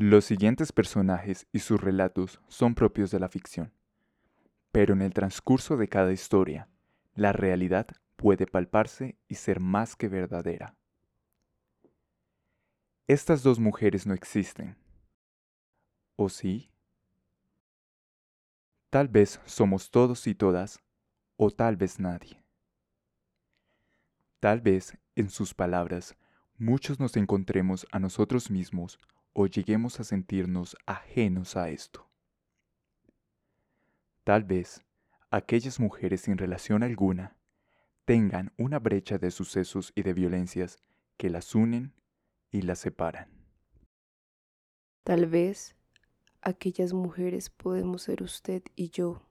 Los siguientes personajes y sus relatos son propios de la ficción, pero en el transcurso de cada historia, la realidad puede palparse y ser más que verdadera. Estas dos mujeres no existen. ¿O sí? Tal vez somos todos y todas, o tal vez nadie. Tal vez, en sus palabras, muchos nos encontremos a nosotros mismos o lleguemos a sentirnos ajenos a esto. Tal vez aquellas mujeres sin relación alguna tengan una brecha de sucesos y de violencias que las unen y las separan. Tal vez aquellas mujeres podemos ser usted y yo